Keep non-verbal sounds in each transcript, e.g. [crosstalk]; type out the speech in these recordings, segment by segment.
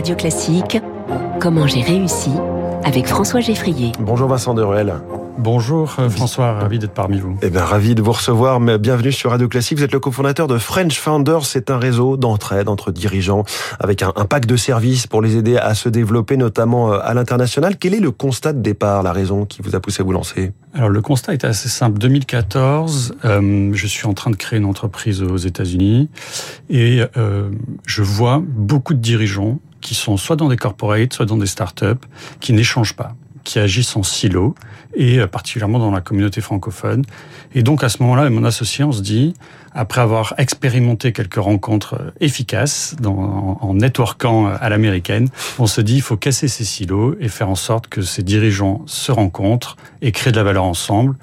Radio Classique, Comment j'ai réussi avec François Geffrier. Bonjour Vincent Deruel. Bonjour euh, François, ravi d'être parmi vous. Eh bien, ravi de vous recevoir. Bienvenue sur Radio Classique. Vous êtes le cofondateur de French Founders. C'est un réseau d'entraide entre dirigeants avec un, pack de services pour les aider à se développer, notamment euh, à l'international. Quel est le constat de départ, la raison qui vous a poussé à vous lancer? Alors, le constat est assez simple. 2014, euh, je suis en train de créer une entreprise aux États-Unis et je vois beaucoup de dirigeants qui sont soit dans des corporates, soit dans des startups, qui n'échangent pas qui agissent en silo et euh, particulièrement dans la communauté francophone. Et donc à ce moment-là, mon associé, on se dit, après avoir expérimenté quelques rencontres euh, efficaces dans, en networkant euh, à l'américaine, on se dit il faut casser ces silos et faire en sorte que ces dirigeants se rencontrent et créent de la valeur ensemble.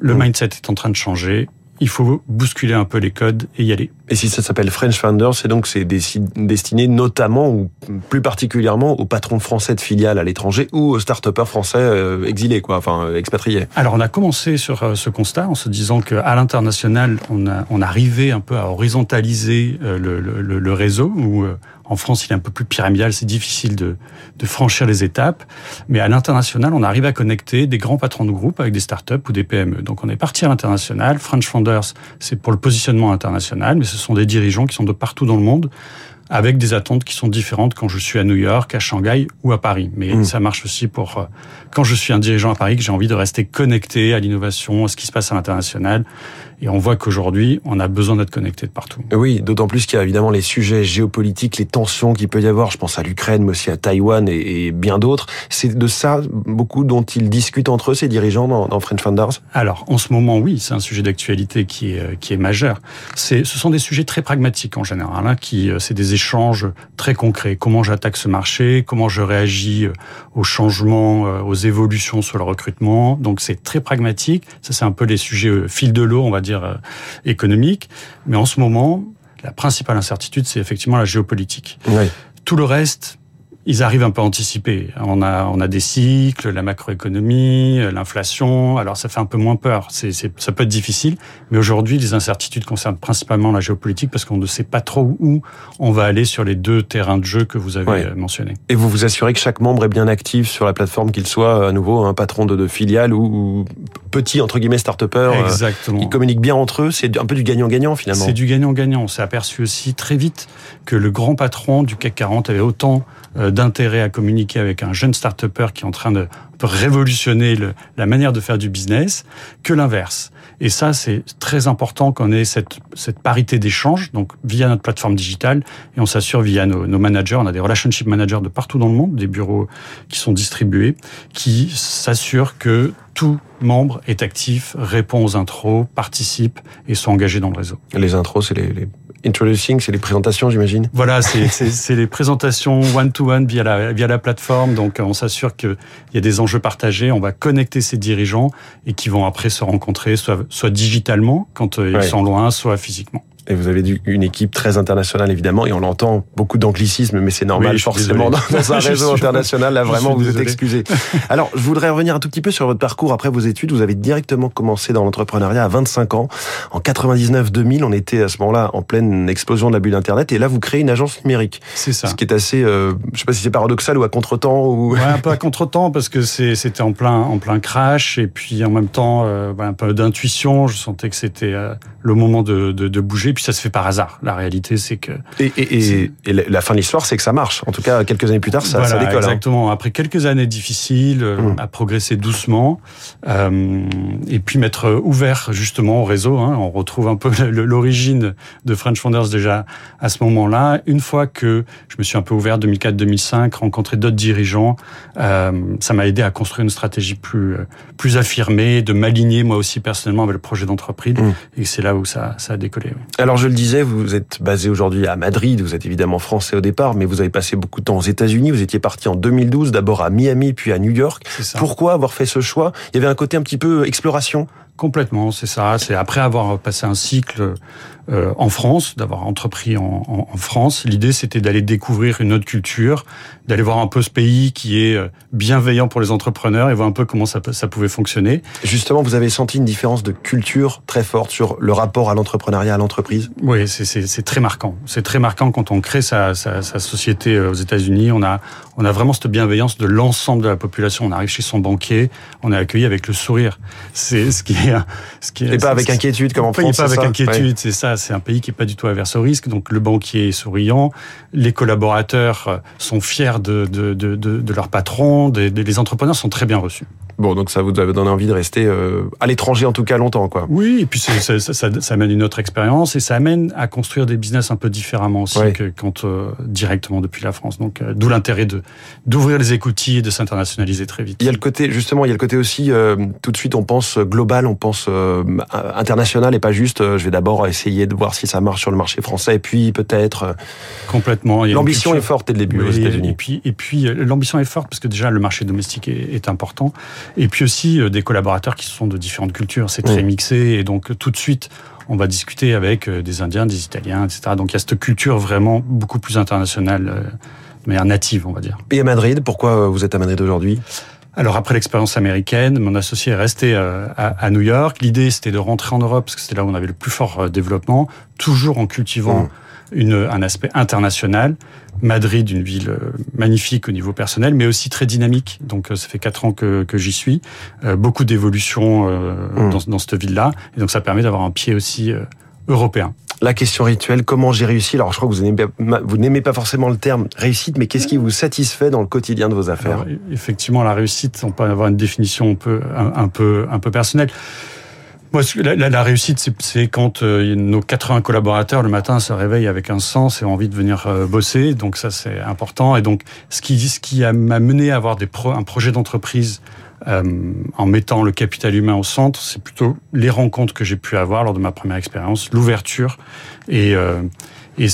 Le mmh. mindset est en train de changer il faut bousculer un peu les codes et y aller. Et si ça s'appelle French Founders, c'est donc c'est destiné notamment ou plus particulièrement aux patrons français de filiales à l'étranger ou aux start-upers français euh, exilés, quoi, enfin euh, expatriés. Alors on a commencé sur euh, ce constat en se disant qu'à l'international, on, a, on arrivait un peu à horizontaliser le, le, le réseau où en France, il est un peu plus pyramidal, c'est difficile de, de, franchir les étapes. Mais à l'international, on arrive à connecter des grands patrons de groupe avec des startups ou des PME. Donc on est parti à l'international. French Founders, c'est pour le positionnement international, mais ce sont des dirigeants qui sont de partout dans le monde avec des attentes qui sont différentes quand je suis à New York, à Shanghai ou à Paris. Mais mmh. ça marche aussi pour euh, quand je suis un dirigeant à Paris que j'ai envie de rester connecté à l'innovation, à ce qui se passe à l'international. Et on voit qu'aujourd'hui, on a besoin d'être connecté de partout. Oui, d'autant plus qu'il y a évidemment les sujets géopolitiques, les tensions qu'il peut y avoir. Je pense à l'Ukraine, mais aussi à Taïwan et, bien d'autres. C'est de ça beaucoup dont ils discutent entre eux, ces dirigeants dans, dans French Founders? Alors, en ce moment, oui, c'est un sujet d'actualité qui est, euh, qui est majeur. C'est, ce sont des sujets très pragmatiques en général, hein, qui, euh, c'est des échanges très concrets. Comment j'attaque ce marché Comment je réagis euh, aux changements, aux évolutions sur le recrutement Donc, c'est très pragmatique. Ça, c'est un peu les sujets fil de l'eau, on va dire, euh, économique. Mais en ce moment, la principale incertitude, c'est effectivement la géopolitique. Tout le reste, ils arrivent un peu à anticiper. On a, on a des cycles, la macroéconomie, l'inflation. Alors ça fait un peu moins peur. C'est, ça peut être difficile, mais aujourd'hui les incertitudes concernent principalement la géopolitique parce qu'on ne sait pas trop où on va aller sur les deux terrains de jeu que vous avez mentionnés. Et vous vous assurez que chaque membre est bien actif sur la plateforme, qu'il soit à nouveau un patron de, de filiale ou, petit entre guillemets start-upper. Euh, Exactement. ils communiquent bien entre eux. C'est un peu du gagnant-gagnant finalement. C'est du gagnant-gagnant. On s'est aperçu aussi très vite que le grand patron du CAC 40 avait autant euh, d'intérêt à communiquer avec un jeune start-upper qui est en train de révolutionner la manière de faire du business que l'inverse. Et ça, c'est très important qu'on ait cette, parité d'échange, donc via notre plateforme digitale, et on s'assure via nos, managers, on a des relationship managers de partout dans le monde, des bureaux qui sont distribués, qui s'assurent que tout membre est actif, répond aux intros, participe et sont engagés dans le réseau. Les intros, c'est les introducing, c'est les présentations, j'imagine. Voilà, [laughs] c'est les présentations one-to-one via la, via la plateforme. Donc, on s'assure qu'il y a des enjeux partagés. On va connecter ces dirigeants et qui vont après se rencontrer, soit, soit digitalement quand euh, ils sont loin, soit physiquement. Et vous avez une équipe très internationale, évidemment, et on l'entend, beaucoup d'anglicisme, mais c'est normal, forcément, dans, un [laughs] réseau international, là, vraiment, vous êtes excusé. [laughs] Alors, je voudrais revenir un tout petit peu sur votre parcours après vos études. Vous avez directement commencé dans l'entrepreneuriat à 25 ans. En 99-2000, on était à ce moment-là en pleine explosion de la bulle Internet, et là, vous créez une agence numérique. C'est ça. Ce qui est assez, euh, je sais pas si c'est paradoxal ou à contre-temps ou... Ouais, un peu à [laughs] contre-temps, parce que c'était en plein, en plein crash, et puis en même temps, euh, un peu d'intuition. Je sentais que c'était euh, le moment de, de, de bouger puis ça se fait par hasard. La réalité, c'est que... Et, et, et, la fin de l'histoire, c'est que ça marche. En tout cas, quelques années plus tard, ça, ça décolle. Hein. Exactement. Après quelques années difficiles, euh, mmh. à progresser doucement, euh, et puis mettre ouvert justement au réseau. Hein. On retrouve un peu [laughs] l'origine de French Founders déjà à ce moment-là. Une fois que je me suis un peu ouvert 2004-2005, rencontré d'autres dirigeants, euh, ça m'a aidé à construire une stratégie plus plus affirmée, de m'aligner moi aussi personnellement avec le projet d'entreprise. Mmh. Et c'est là où ça, ça a décollé. Alors je le disais, vous êtes basé aujourd'hui à Madrid, vous êtes évidemment français au départ, mais vous avez passé beaucoup de temps aux États-Unis. Vous étiez parti en 2012, d'abord à Miami, puis à New York. Pourquoi avoir fait ce choix? Il y avait un côté un petit peu exploration? Complètement, c'est ça. C'est après avoir passé un cycle euh, en France, d'avoir entrepris en, en, en France. L'idée, c'était d'aller découvrir une autre culture, d'aller voir un peu ce pays qui est euh, bienveillant pour les entrepreneurs et voir un peu comment ça, ça pouvait fonctionner. Justement, vous avez senti une différence de culture très forte sur le rapport à l'entrepreneuriat, à l'entreprise? Oui, c'est très marquant. C'est très marquant quand on crée sa, sa, sa société euh, aux États-Unis. On a, on a vraiment cette bienveillance de l'ensemble de la population. On arrive chez son banquier, on est accueilli avec le sourire. C'est ce qui est... Ce qui est, et pas avec inquiétude comme en France. Pas avec inquiétude, c'est ça c'est un pays qui est pas du tout averse au risque. Donc le banquier est souriant, les collaborateurs euh, sont fiers de, de, de, de leur patron, les entrepreneurs sont très bien reçus. Bon, donc ça vous a donné envie de rester euh, à l'étranger en tout cas longtemps, quoi. Oui, et puis ça, ça, ça, ça, amène une autre expérience et ça amène à construire des business un peu différemment aussi que quand euh, directement depuis la France. Donc euh, d'où l'intérêt de d'ouvrir les écoutilles et de s'internationaliser très vite. Il y a le côté justement, il y a le côté aussi tout de suite on pense global, on pense international et pas juste je vais d'abord essayer de voir si ça marche sur le marché français et puis peut-être complètement. L'ambition est forte dès le début aux États-Unis. Et puis et puis l'ambition est forte parce que déjà le marché domestique est, est important. Et puis aussi euh, des collaborateurs qui sont de différentes cultures. C'est très mixé et donc tout de suite on va discuter avec euh, des Indiens, des Italiens, etc. Donc il y a cette culture vraiment beaucoup plus internationale, euh, mais native, on va dire. Et à Madrid, pourquoi vous êtes à Madrid aujourd'hui? Alors après l'expérience américaine, mon associé est resté à, New York. L'idée c'était de rentrer en Europe parce que c'était là où on avait le plus fort développement, toujours en cultivant mmh une, un aspect international. Madrid, une ville euh, magnifique au niveau personnel, mais aussi très dynamique. Donc euh, ça fait quatre ans que, que j'y suis. Euh, beaucoup d'évolution mmh. dans, dans, cette ville-là. Et donc ça permet d'avoir un pied aussi européen. La question rituelle, comment j'ai réussi Alors je crois que vous n'aimez pas forcément le terme réussite, mais qu'est-ce qui vous satisfait dans le quotidien de vos affaires Effectivement, la réussite, on peut avoir une définition un peu, un peu, un peu personnelle. Moi, la, réussite, c'est quand euh, nos 80 collaborateurs le matin se réveillent avec un sens et ont envie de venir euh, bosser. Donc ça, c'est important. Et donc, ce qui, ce qui m'a mené à avoir un projet d'entreprise en mettant le capital humain au centre, c'est plutôt les rencontres que j'ai pu avoir lors de ma première expérience, l'ouverture et euh, et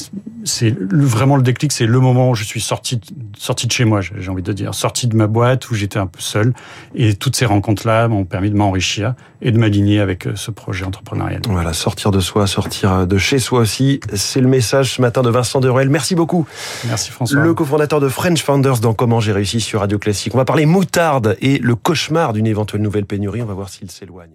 c'est vraiment le déclic, c'est le moment où je suis sorti, sorti de chez moi, j'ai envie de dire, sorti de ma boîte où j'étais un peu seul. Et toutes ces rencontres-là m'ont permis de m'enrichir et de m'aligner avec euh, ce projet entrepreneurial. Voilà, sortir de soi, sortir de chez soi aussi, c'est le message ce matin de Vincent Deruel. Merci beaucoup. Merci François. Le cofondateur de French Founders dans Comment j'ai réussi sur Radio Classique. On va parler moutarde et le cauchemar d'une éventuelle nouvelle pénurie. On va voir s'il s'éloigne.